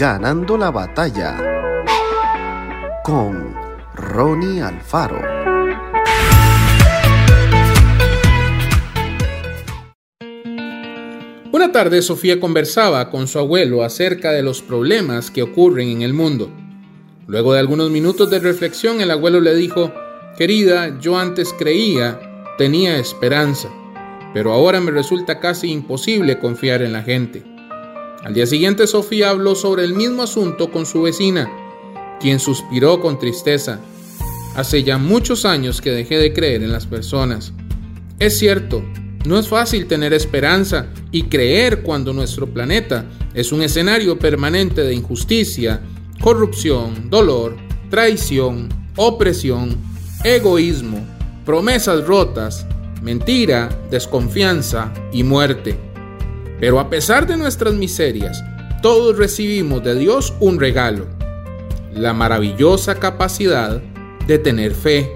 Ganando la batalla con Ronnie Alfaro. Una tarde Sofía conversaba con su abuelo acerca de los problemas que ocurren en el mundo. Luego de algunos minutos de reflexión el abuelo le dijo, Querida, yo antes creía, tenía esperanza, pero ahora me resulta casi imposible confiar en la gente. Al día siguiente Sofía habló sobre el mismo asunto con su vecina, quien suspiró con tristeza. Hace ya muchos años que dejé de creer en las personas. Es cierto, no es fácil tener esperanza y creer cuando nuestro planeta es un escenario permanente de injusticia, corrupción, dolor, traición, opresión, egoísmo, promesas rotas, mentira, desconfianza y muerte. Pero a pesar de nuestras miserias, todos recibimos de Dios un regalo, la maravillosa capacidad de tener fe.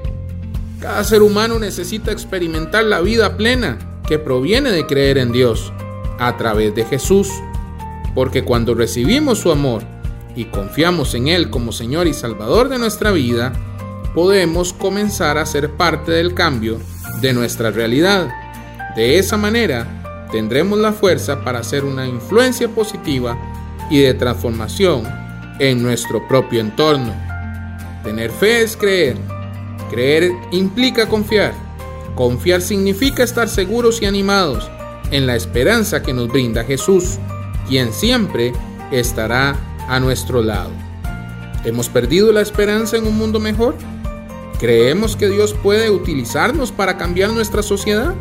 Cada ser humano necesita experimentar la vida plena que proviene de creer en Dios a través de Jesús, porque cuando recibimos su amor y confiamos en Él como Señor y Salvador de nuestra vida, podemos comenzar a ser parte del cambio de nuestra realidad. De esa manera, tendremos la fuerza para hacer una influencia positiva y de transformación en nuestro propio entorno. Tener fe es creer. Creer implica confiar. Confiar significa estar seguros y animados en la esperanza que nos brinda Jesús, quien siempre estará a nuestro lado. ¿Hemos perdido la esperanza en un mundo mejor? ¿Creemos que Dios puede utilizarnos para cambiar nuestra sociedad?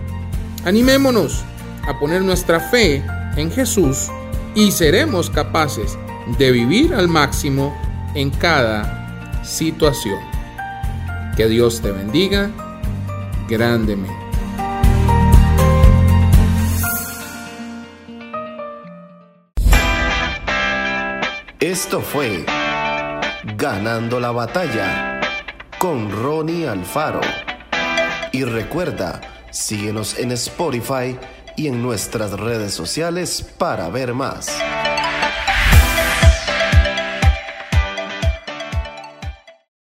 Animémonos a poner nuestra fe en Jesús y seremos capaces de vivir al máximo en cada situación. Que Dios te bendiga grandemente. Esto fue Ganando la batalla con Ronnie Alfaro. Y recuerda, síguenos en Spotify y en nuestras redes sociales para ver más.